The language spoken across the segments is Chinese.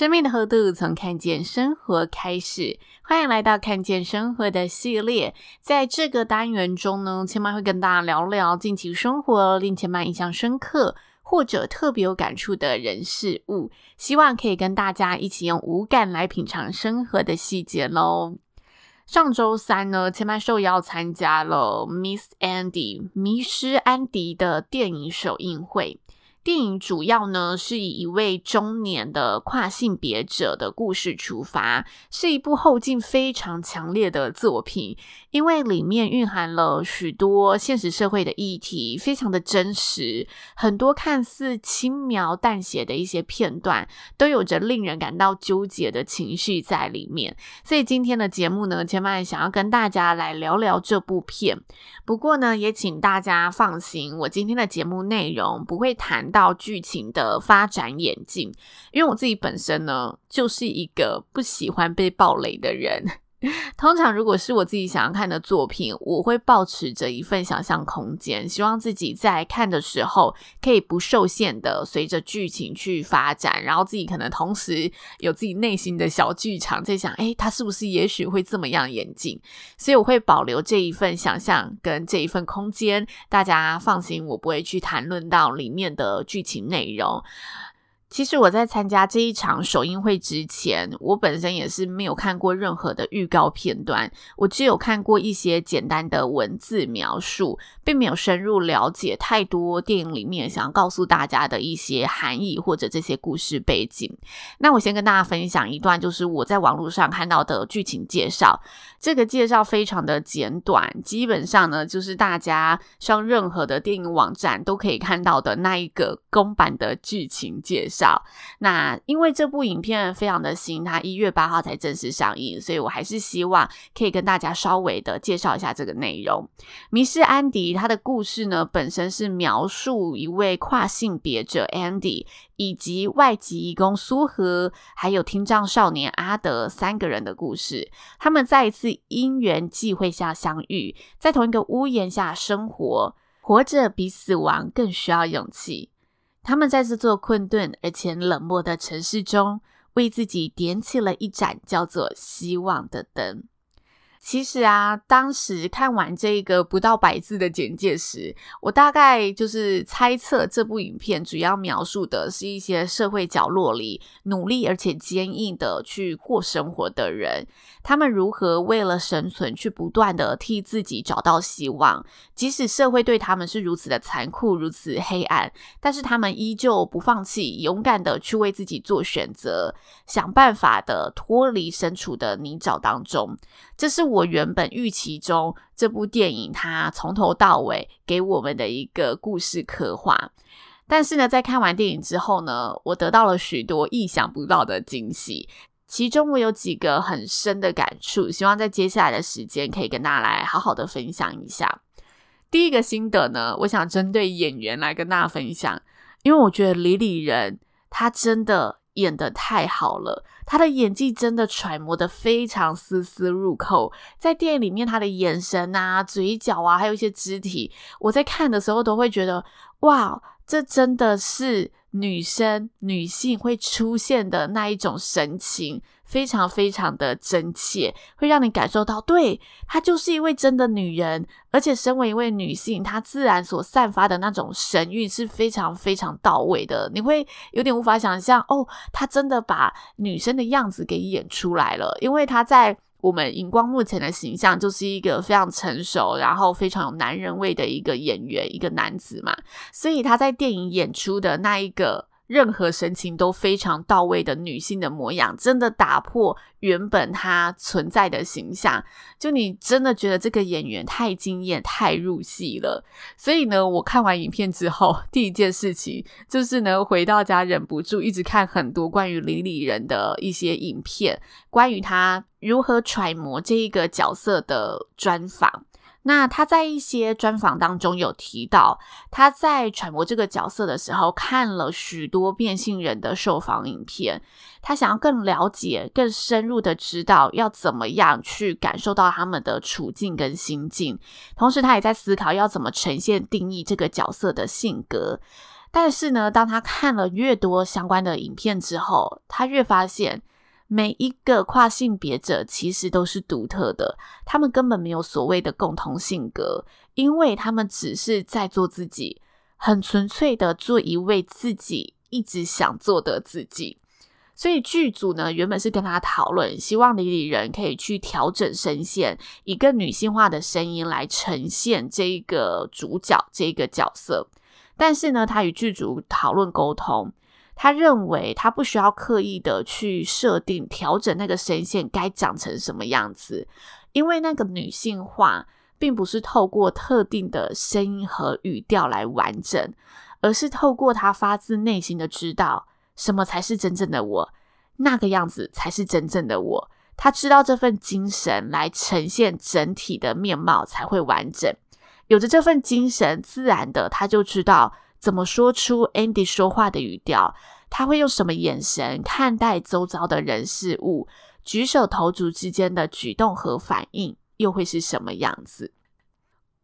生命的厚度从看见生活开始，欢迎来到看见生活的系列。在这个单元中呢，千嫚会跟大家聊聊近期生活令千嫚印象深刻或者特别有感触的人事物，希望可以跟大家一起用五感来品尝生活的细节喽。上周三呢，千嫚受邀参加了 Miss Andy 迷失安迪的电影首映会。电影主要呢是以一位中年的跨性别者的故事出发，是一部后劲非常强烈的作品，因为里面蕴含了许多现实社会的议题，非常的真实，很多看似轻描淡写的一些片段，都有着令人感到纠结的情绪在里面。所以今天的节目呢，千万想要跟大家来聊聊这部片。不过呢，也请大家放心，我今天的节目内容不会谈到剧情的发展演进，因为我自己本身呢，就是一个不喜欢被暴雷的人。通常，如果是我自己想要看的作品，我会保持着一份想象空间，希望自己在看的时候可以不受限的随着剧情去发展，然后自己可能同时有自己内心的小剧场，在想，诶，他是不是也许会这么样演进？所以我会保留这一份想象跟这一份空间，大家放心，我不会去谈论到里面的剧情内容。其实我在参加这一场首映会之前，我本身也是没有看过任何的预告片段，我只有看过一些简单的文字描述，并没有深入了解太多电影里面想要告诉大家的一些含义或者这些故事背景。那我先跟大家分享一段，就是我在网络上看到的剧情介绍。这个介绍非常的简短，基本上呢，就是大家上任何的电影网站都可以看到的那一个公版的剧情介绍。那因为这部影片非常的新，它一月八号才正式上映，所以我还是希望可以跟大家稍微的介绍一下这个内容。迷失安迪，他的故事呢，本身是描述一位跨性别者 Andy 以及外籍移工苏和，还有听障少年阿德三个人的故事。他们在一次因缘际会下相遇，在同一个屋檐下生活，活着比死亡更需要勇气。他们在这座困顿而且冷漠的城市中，为自己点起了一盏叫做希望的灯。其实啊，当时看完这个不到百字的简介时，我大概就是猜测这部影片主要描述的是一些社会角落里努力而且坚毅的去过生活的人，他们如何为了生存去不断的替自己找到希望，即使社会对他们是如此的残酷、如此黑暗，但是他们依旧不放弃，勇敢的去为自己做选择，想办法的脱离身处的泥沼当中。这是我原本预期中这部电影它从头到尾给我们的一个故事刻画，但是呢，在看完电影之后呢，我得到了许多意想不到的惊喜。其中我有几个很深的感触，希望在接下来的时间可以跟大家来好好的分享一下。第一个心得呢，我想针对演员来跟大家分享，因为我觉得李李仁他真的。演得太好了，他的演技真的揣摩得非常丝丝入扣。在电影里面，他的眼神啊、嘴角啊，还有一些肢体，我在看的时候都会觉得，哇，这真的是女生、女性会出现的那一种神情。非常非常的真切，会让你感受到，对，她就是一位真的女人，而且身为一位女性，她自然所散发的那种神韵是非常非常到位的。你会有点无法想象，哦，她真的把女生的样子给演出来了，因为她在我们荧光幕前的形象就是一个非常成熟，然后非常有男人味的一个演员，一个男子嘛，所以他在电影演出的那一个。任何神情都非常到位的女性的模样，真的打破原本他存在的形象。就你真的觉得这个演员太惊艳、太入戏了。所以呢，我看完影片之后，第一件事情就是呢，回到家忍不住一直看很多关于李李仁的一些影片，关于他如何揣摩这一个角色的专访。那他在一些专访当中有提到，他在揣摩这个角色的时候，看了许多变性人的受访影片，他想要更了解、更深入的知道要怎么样去感受到他们的处境跟心境。同时，他也在思考要怎么呈现、定义这个角色的性格。但是呢，当他看了越多相关的影片之后，他越发现。每一个跨性别者其实都是独特的，他们根本没有所谓的共同性格，因为他们只是在做自己，很纯粹的做一位自己一直想做的自己。所以剧组呢，原本是跟他讨论，希望李李仁可以去调整声线，以更女性化的声音来呈现这个主角这个角色。但是呢，他与剧组讨论沟通。他认为他不需要刻意的去设定调整那个声线该长成什么样子，因为那个女性化并不是透过特定的声音和语调来完整，而是透过他发自内心的知道什么才是真正的我，那个样子才是真正的我。他知道这份精神来呈现整体的面貌才会完整，有着这份精神，自然的他就知道。怎么说出 Andy 说话的语调？他会用什么眼神看待周遭的人事物？举手投足之间的举动和反应又会是什么样子？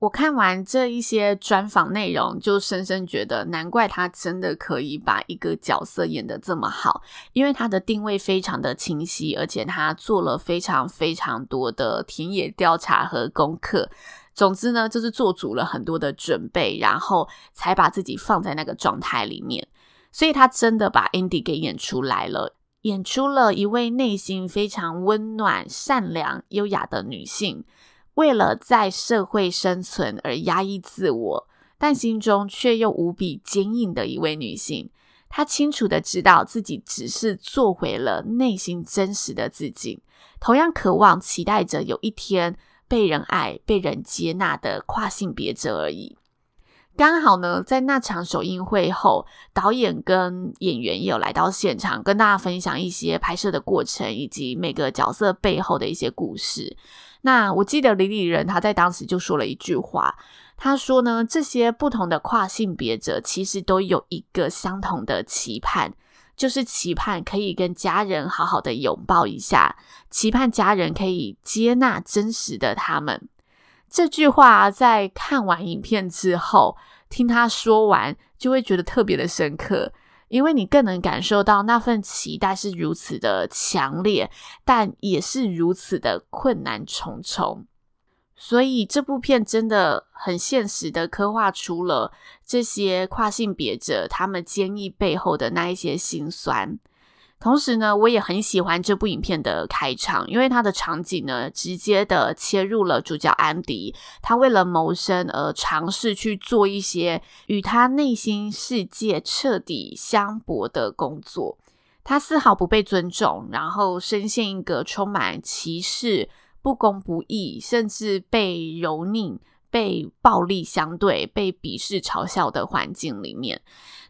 我看完这一些专访内容，就深深觉得，难怪他真的可以把一个角色演得这么好，因为他的定位非常的清晰，而且他做了非常非常多的田野调查和功课。总之呢，就是做足了很多的准备，然后才把自己放在那个状态里面。所以他真的把 Andy 给演出来了，演出了一位内心非常温暖、善良、优雅的女性，为了在社会生存而压抑自我，但心中却又无比坚硬的一位女性。她清楚的知道自己只是做回了内心真实的自己，同样渴望、期待着有一天。被人爱、被人接纳的跨性别者而已。刚好呢，在那场首映会后，导演跟演员也有来到现场，跟大家分享一些拍摄的过程以及每个角色背后的一些故事。那我记得李李仁他在当时就说了一句话，他说呢，这些不同的跨性别者其实都有一个相同的期盼。就是期盼可以跟家人好好的拥抱一下，期盼家人可以接纳真实的他们。这句话在看完影片之后，听他说完，就会觉得特别的深刻，因为你更能感受到那份期待是如此的强烈，但也是如此的困难重重。所以这部片真的很现实的刻画出了这些跨性别者他们坚毅背后的那一些辛酸。同时呢，我也很喜欢这部影片的开场，因为它的场景呢，直接的切入了主角安迪，他为了谋生而尝试去做一些与他内心世界彻底相悖的工作。他丝毫不被尊重，然后深陷一个充满歧视。不公不义，甚至被蹂躏、被暴力相对、被鄙视、嘲笑的环境里面，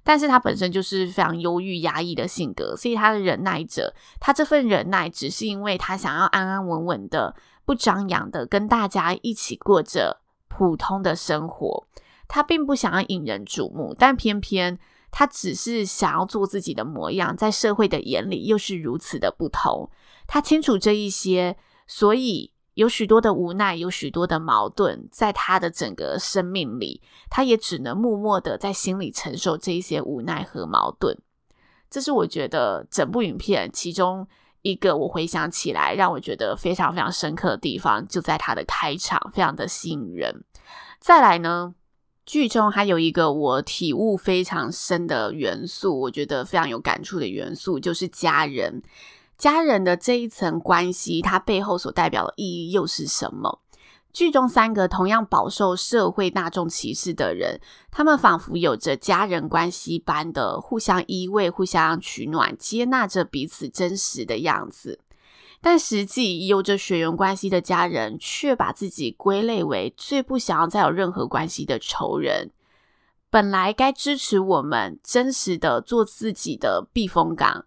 但是他本身就是非常忧郁、压抑的性格，所以他的忍耐着，他这份忍耐只是因为他想要安安稳稳的、不张扬的跟大家一起过着普通的生活。他并不想要引人瞩目，但偏偏他只是想要做自己的模样，在社会的眼里又是如此的不同。他清楚这一些。所以有许多的无奈，有许多的矛盾，在他的整个生命里，他也只能默默的在心里承受这一些无奈和矛盾。这是我觉得整部影片其中一个我回想起来让我觉得非常非常深刻的地方，就在他的开场，非常的吸引人。再来呢，剧中还有一个我体悟非常深的元素，我觉得非常有感触的元素，就是家人。家人的这一层关系，它背后所代表的意义又是什么？剧中三个同样饱受社会大众歧视的人，他们仿佛有着家人关系般的互相依偎、互相取暖，接纳着彼此真实的样子。但实际有着血缘关系的家人，却把自己归类为最不想要再有任何关系的仇人。本来该支持我们真实的做自己的避风港，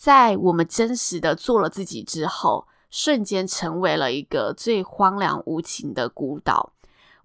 在我们真实的做了自己之后，瞬间成为了一个最荒凉无情的孤岛。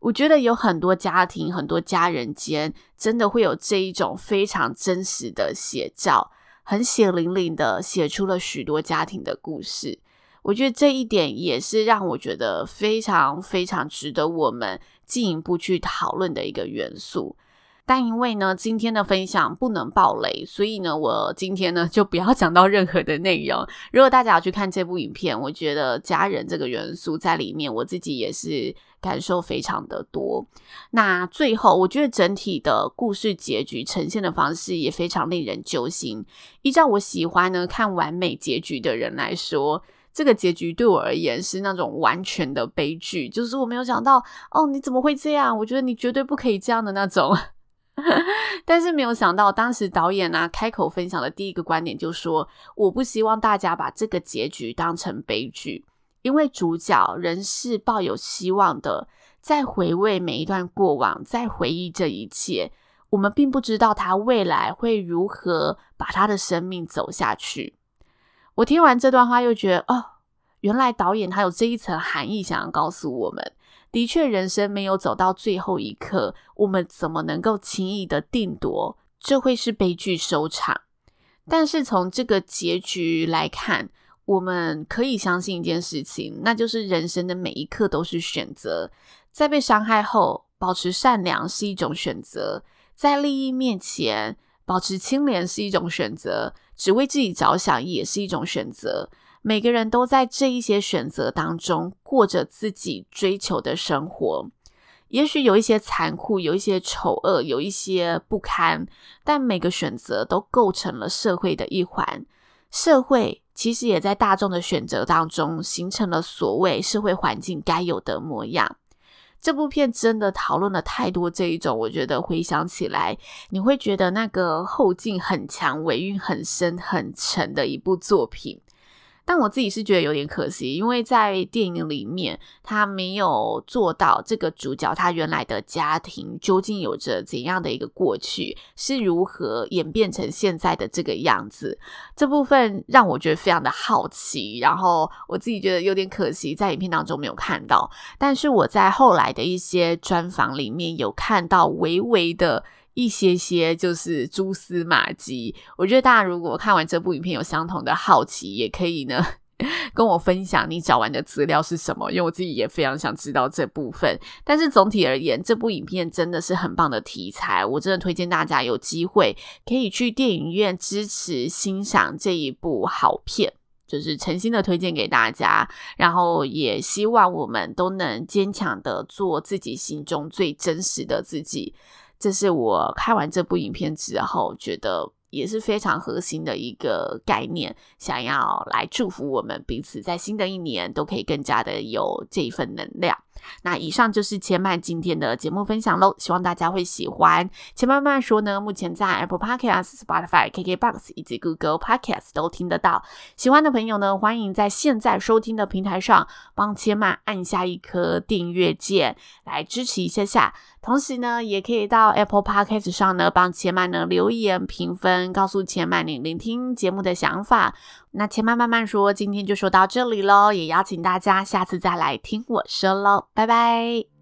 我觉得有很多家庭、很多家人间，真的会有这一种非常真实的写照，很血淋淋的写出了许多家庭的故事。我觉得这一点也是让我觉得非常非常值得我们进一步去讨论的一个元素。但因为呢，今天的分享不能爆雷，所以呢，我今天呢就不要讲到任何的内容。如果大家要去看这部影片，我觉得家人这个元素在里面，我自己也是感受非常的多。那最后，我觉得整体的故事结局呈现的方式也非常令人揪心。依照我喜欢呢看完美结局的人来说，这个结局对我而言是那种完全的悲剧，就是我没有想到，哦，你怎么会这样？我觉得你绝对不可以这样的那种。但是没有想到，当时导演呢、啊、开口分享的第一个观点就说：“我不希望大家把这个结局当成悲剧，因为主角仍是抱有希望的，在回味每一段过往，在回忆这一切。我们并不知道他未来会如何把他的生命走下去。”我听完这段话，又觉得哦，原来导演他有这一层含义想要告诉我们。的确，人生没有走到最后一刻，我们怎么能够轻易的定夺这会是悲剧收场？但是从这个结局来看，我们可以相信一件事情，那就是人生的每一刻都是选择。在被伤害后，保持善良是一种选择；在利益面前，保持清廉是一种选择；只为自己着想也是一种选择。每个人都在这一些选择当中过着自己追求的生活，也许有一些残酷，有一些丑恶，有一些不堪，但每个选择都构成了社会的一环。社会其实也在大众的选择当中形成了所谓社会环境该有的模样。这部片真的讨论了太多这一种，我觉得回想起来，你会觉得那个后劲很强、尾韵很深、很沉的一部作品。但我自己是觉得有点可惜，因为在电影里面，他没有做到这个主角他原来的家庭究竟有着怎样的一个过去，是如何演变成现在的这个样子。这部分让我觉得非常的好奇，然后我自己觉得有点可惜，在影片当中没有看到。但是我在后来的一些专访里面有看到微微的。一些些就是蛛丝马迹，我觉得大家如果看完这部影片有相同的好奇，也可以呢 跟我分享你找完的资料是什么，因为我自己也非常想知道这部分。但是总体而言，这部影片真的是很棒的题材，我真的推荐大家有机会可以去电影院支持欣赏这一部好片，就是诚心的推荐给大家。然后也希望我们都能坚强的做自己心中最真实的自己。这是我看完这部影片之后觉得也是非常核心的一个概念，想要来祝福我们彼此，在新的一年都可以更加的有这一份能量。那以上就是千曼今天的节目分享喽，希望大家会喜欢。千曼慢慢说呢，目前在 Apple Podcast、Spotify、KKBox 以及 Google Podcast 都听得到。喜欢的朋友呢，欢迎在现在收听的平台上帮千曼按下一颗订阅键，来支持一下下。同时呢，也可以到 Apple Podcast 上呢帮千曼呢留言评分，告诉千曼你聆听节目的想法。那千曼慢慢说，今天就说到这里喽，也邀请大家下次再来听我说喽，拜拜。